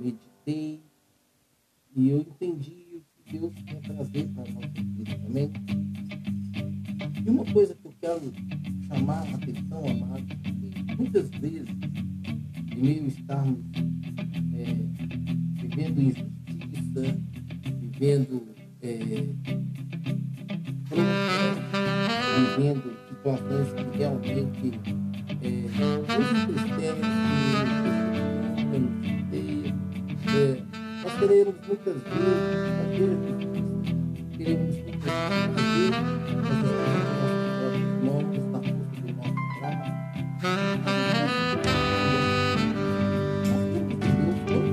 meditei e eu entendi o que Deus quer trazer para a nossa vida também. E uma coisa que eu quero chamar a atenção, amado, é que muitas vezes, em meio estarmos é, vivendo injustiça, vivendo é, vivendo situações que realmente é, nos entristecem, nos chateiam, é, nós queremos muitas vezes queremos muitas vezes fazer nós estamos na força do nosso braço. Nós temos Deus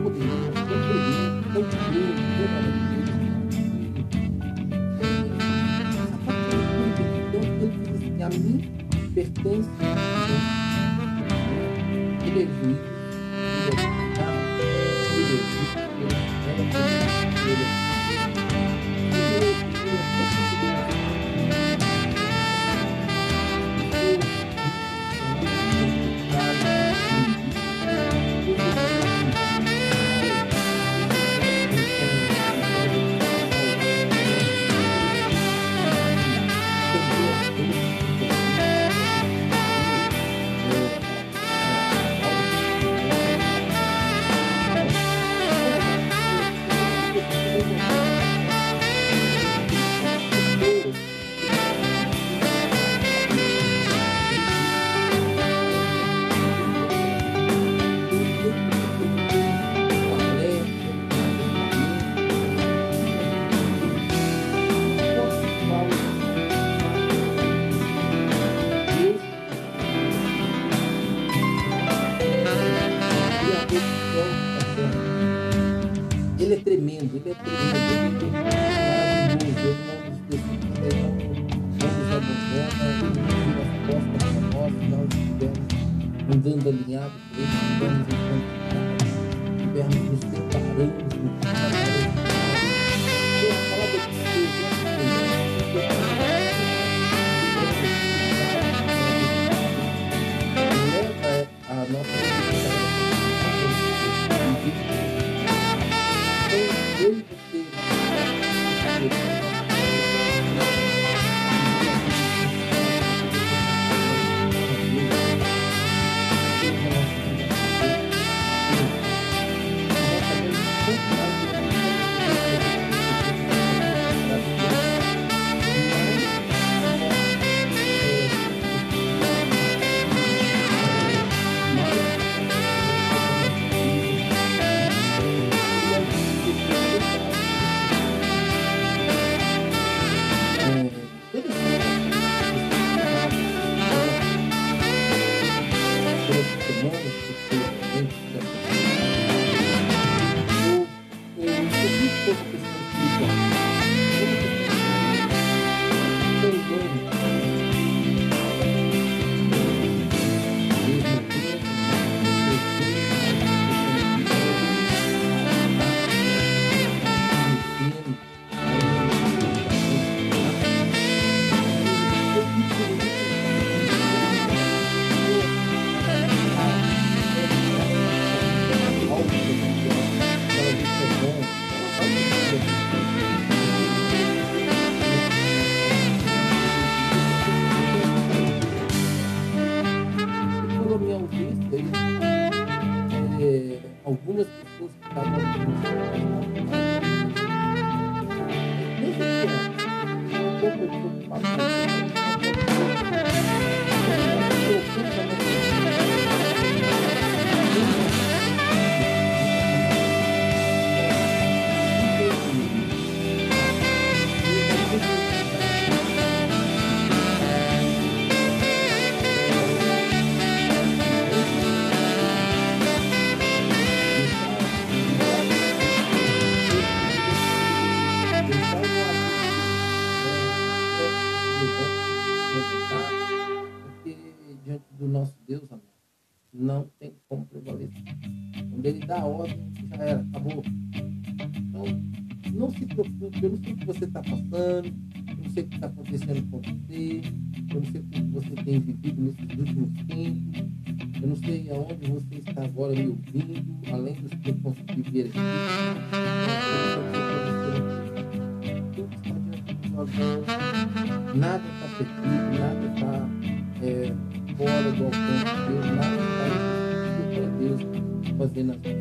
parte de Deus, ele diz assim, a mim pertence ele é juiz, up. Sei o que está acontecendo com você, eu não sei o que você tem vivido nesses últimos tempos, eu não sei aonde você está agora me ouvindo, além dos que eu consegui ver aqui. Nada está perdido, nada está é, fora do alcance de Deus, nada está para Deus fazer nas nossas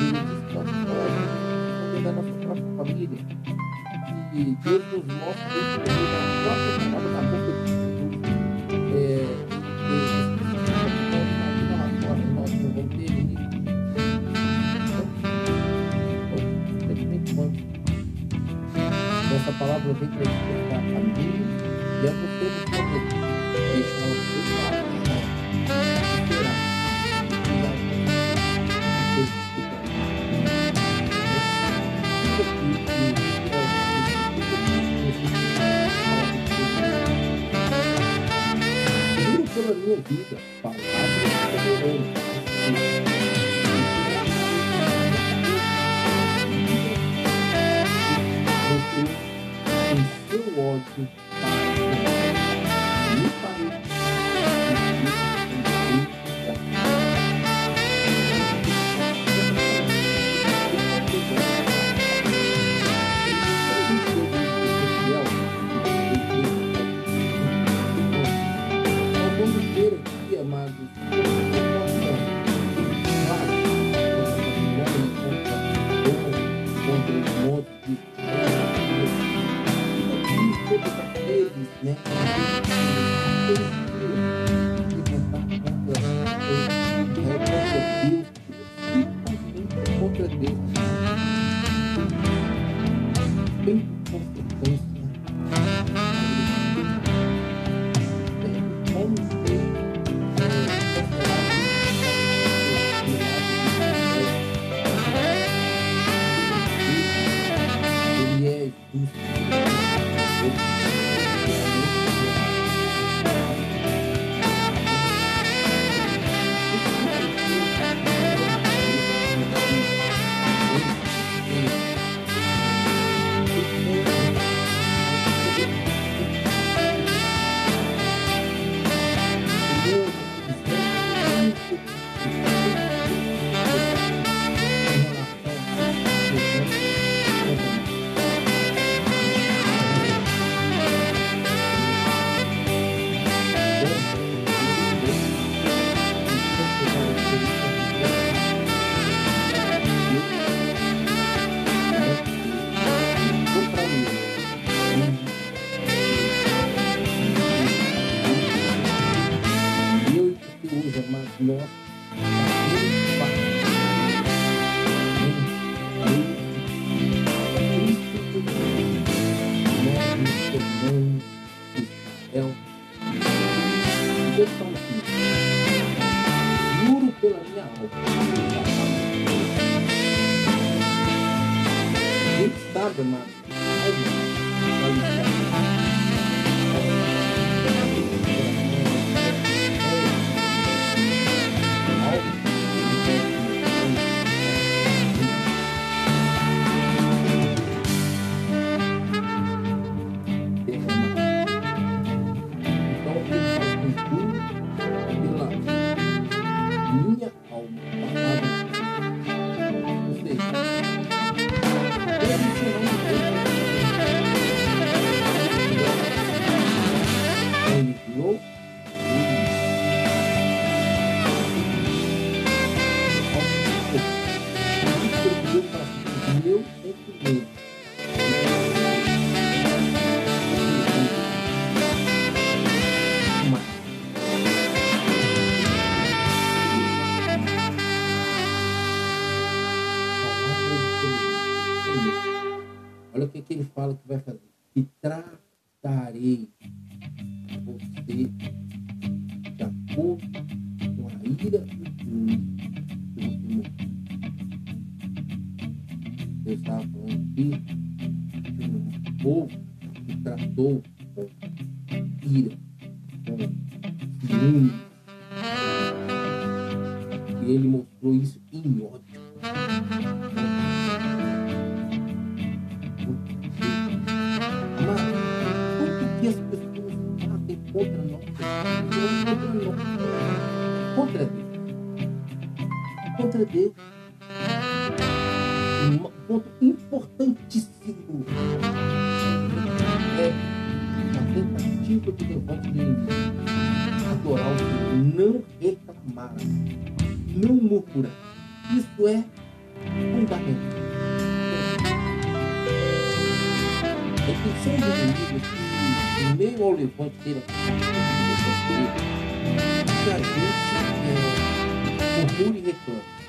vidas. Deus está fora da nossa própria família. E Deus nos mostra isso na própria palavra da boca de Jesus. É, que. Então. Essa palavra vem para a mim você de acordo com a ira me Deus estava falando aqui de um povo que tratou é,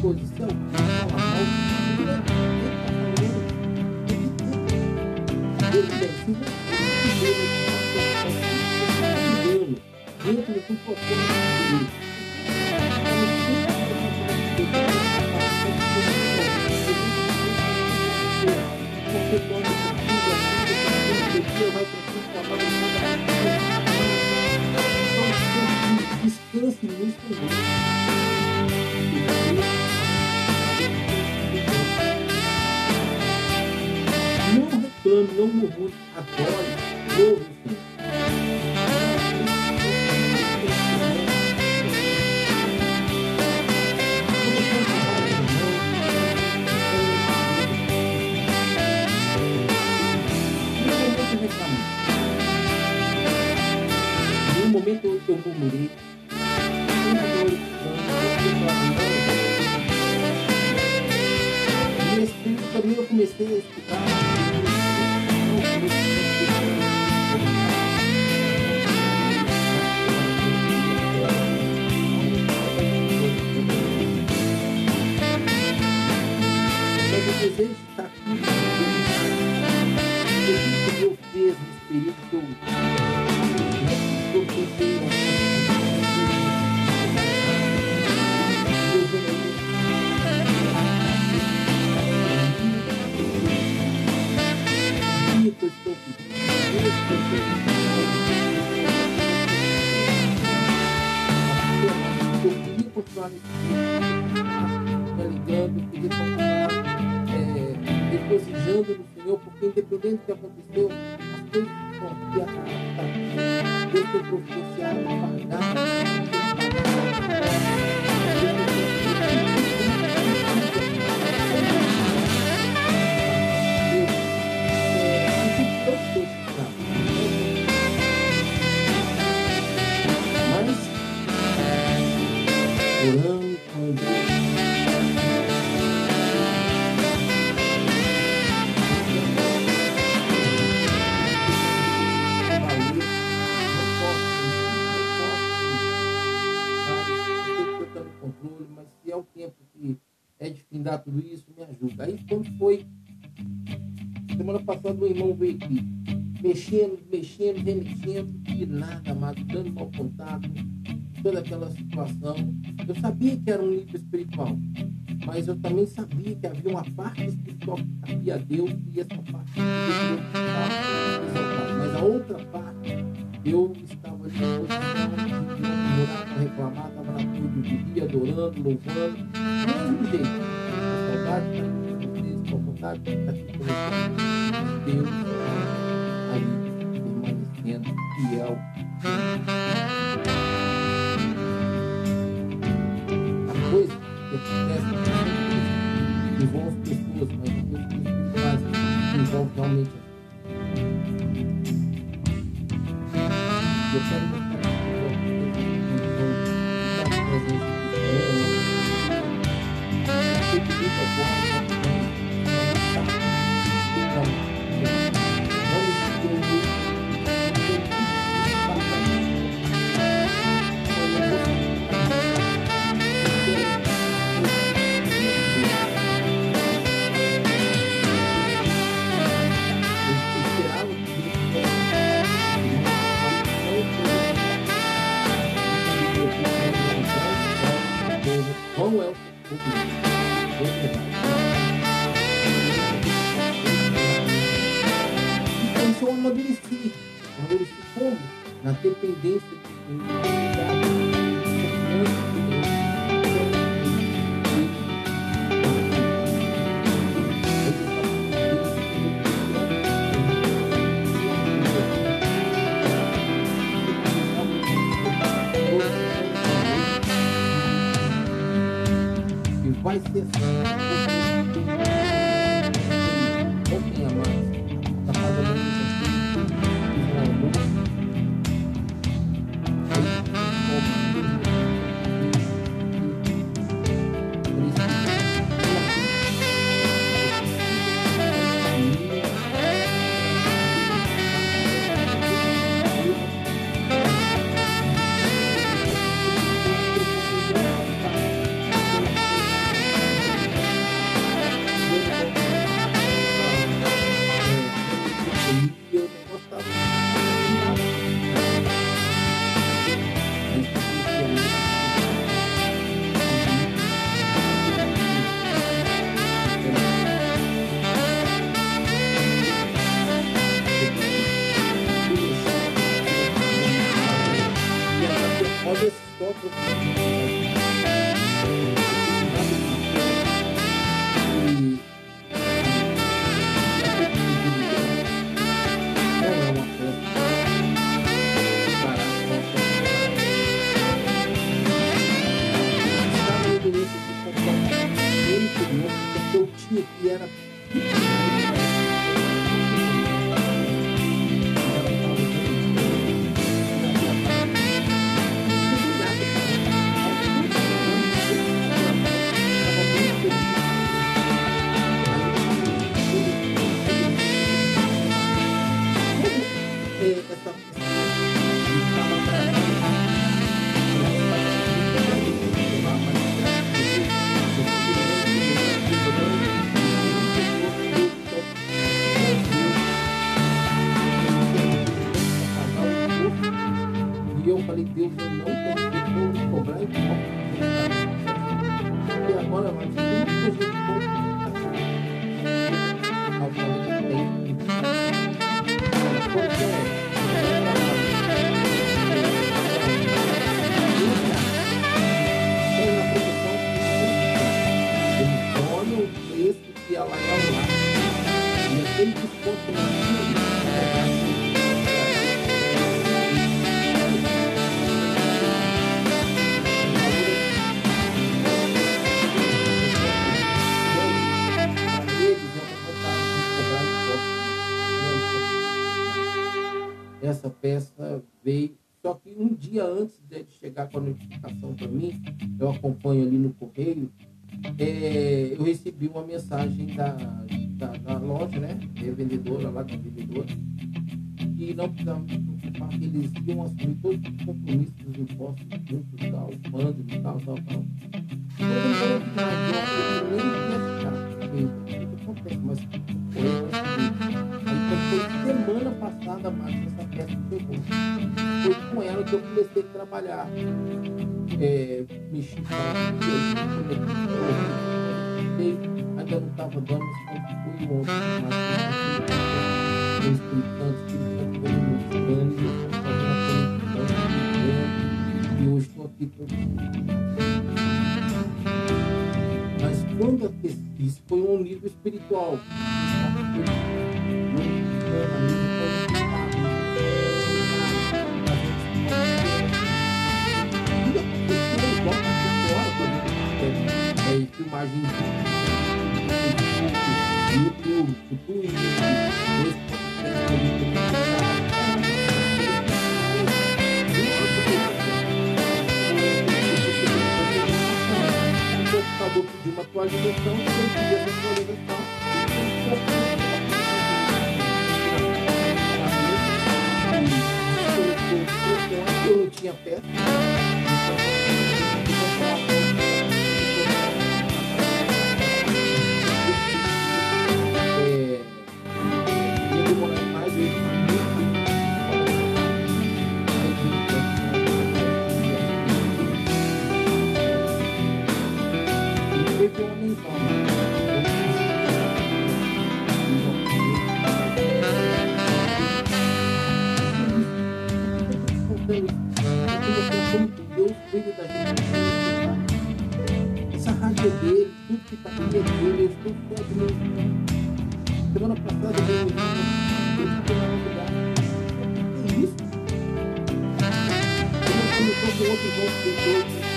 Entenda de uma coisa, se alguém fala mal, dentro do propósito Descanse no Senhor. Reclame, não murmure, adore, louve o um momento eu eu murmurei. E esse espírito também eu comecei a escutar. Findar tudo isso, me ajuda. Aí quando foi semana passada o irmão veio aqui, mexendo, mexendo, remexendo, e nada, mas dando mau contato, toda aquela situação. Eu sabia que era um nível espiritual, mas eu também sabia que havia uma parte espiritual que cabia a Deus e essa parte. Mas a outra parte, eu estava de reclamar, estava na tudo, vivia adorando, louvando, do mesmo jeito. Saudade está aqui com vontade está aqui. Deus aí permanecendo fiel. Na dependência de E para mim, eu acompanho ali no correio, é, eu recebi uma mensagem da, da, da loja, né? Da vendedora lá, da vendedora, que não precisava me preocupar, que eles iam assumir todos os compromissos dos impostos juntos tal, mando e tal, tal, tal. Mas foi semana passada, mais essa peça chegou. Foi com ela que eu comecei a trabalhar. É, mexi com ela, ainda não estava dando, mas fui ontem, mas eu explicando, explicando, foi mostrando, e eu estou fazendo a e hoje estou aqui mas quando eu fiz foi um nível espiritual. É, filmagem outro irmão que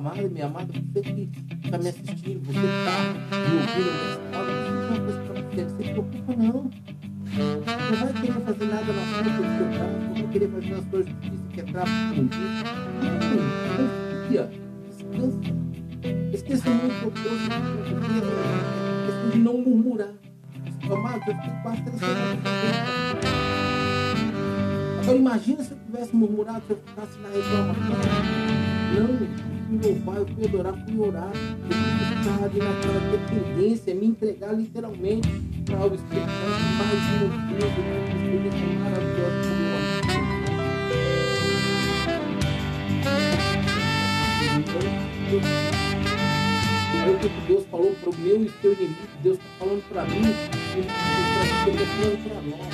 amado e minha amada, você que está me assistindo, você que está me ouvindo nessa hora, eu dizer uma coisa você, se preocupa não. Não vai querer fazer nada na frente do seu braço, não vai querer fazer as suas justiças que é tráfico com. Não, confia, descansa. Esqueça muito que trouxe aqui para você, questão de não murmurar. Amado, eu fiquei quase três semanas Agora imagina se eu tivesse murmurado, se eu ficasse na reclamação. Não, eu fui louvar, eu fui adorar, fui orar. Eu ficar ali naquela dependência, me entregar literalmente para o Espírito Santo mais uma vez, uma experiência maravilhosa como eu Aí o que Deus falou para o meu e seu inimigo, Deus está falando para mim, Ele está falando para nós.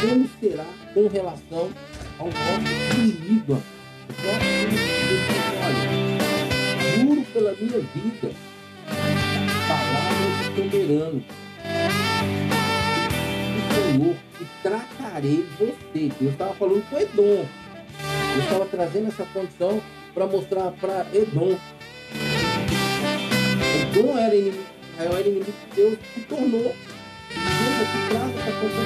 Como será com relação ao nosso inimigo? O pela minha vida, palavras soberano. O Senhor que tratarei você. Deus estava falando com Edom. Deus estava trazendo essa condição para mostrar para Edom. Edom era inimigo era inimigo de Deus, se tornou. Deus traz essa condição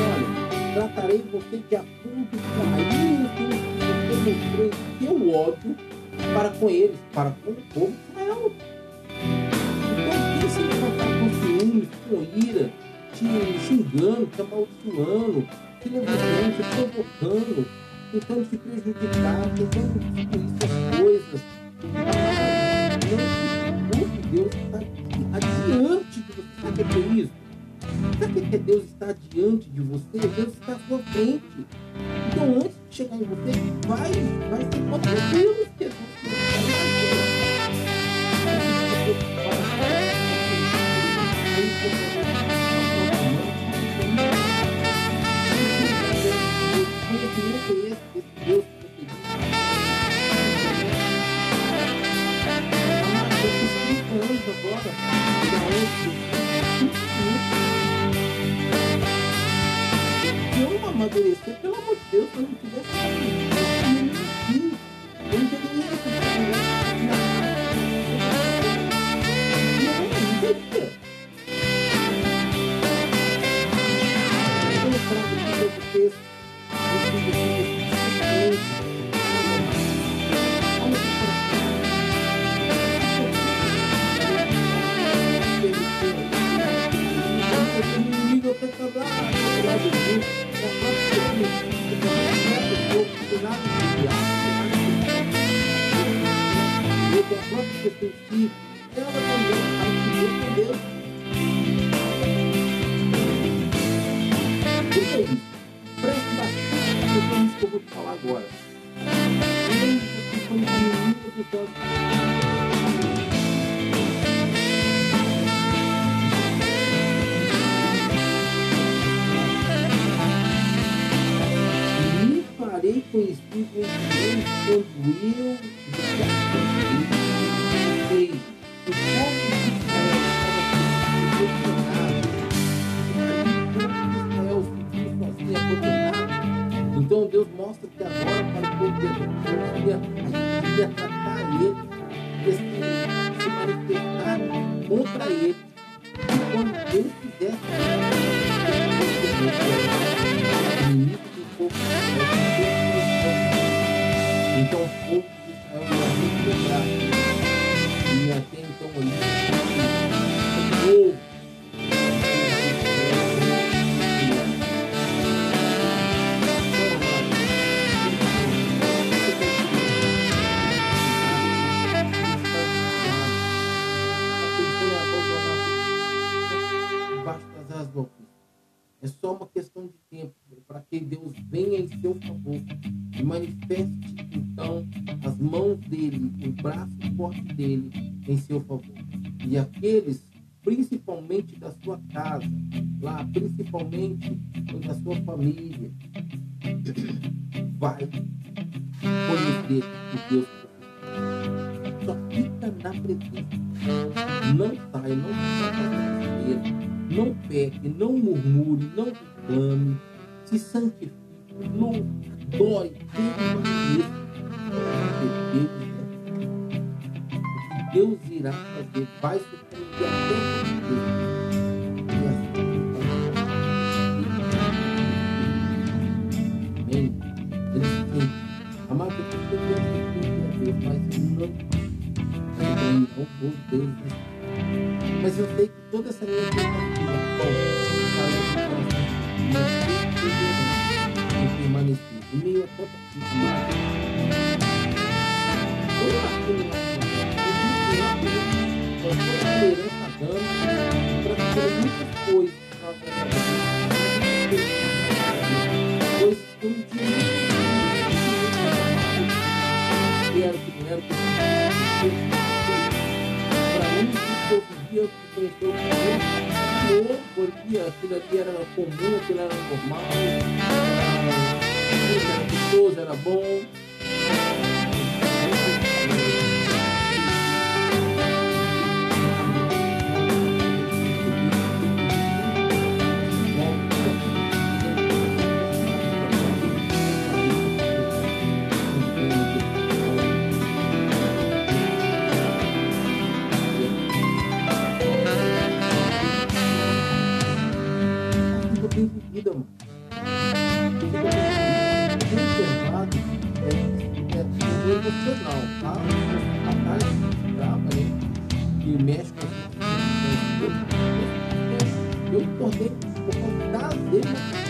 olha, tratarei você de acordo com a minha eu mostrei seu ódio para com eles, para com o povo de Israel. Então, quem se encontrar com ciúmes, com ira, te xingando, te amaldiçoando, te levantando, te provocando, tentando te prejudicar, tentando destruir suas coisas. Não se Deus está adiante de você. Sabe o que é isso? Sabe o que é Deus está diante de você? Deus está à sua frente. Então, antes de chegar em você, vai, vai ser contra amadurecer, pelo amor de Deus, se eu não tivesse Então Deus mostra E aqueles, principalmente da sua casa, lá, principalmente da sua família, vai conhecer o Deus Só fica na presença. Não sai, não fica não peque, não murmure, não reclame, se santifique, não dói, permaneça. Deus, Deus irá fazer, vai surpreender Deus. E assim, Amém? Ele diz, amado, eu tenho que Deus, mas não, não vou Deus. Mas eu sei que toda essa minha tentativa, permanecer em meio a tanta dificuldade. Eu nasci na dando para fazer muitas coisas. Coisas que eu não tinha quero que não era para mim, que eu vivia, que conheceu o Senhor, porque aquilo ali era comum, aquilo era normal, era gostoso, era bom. Thank you.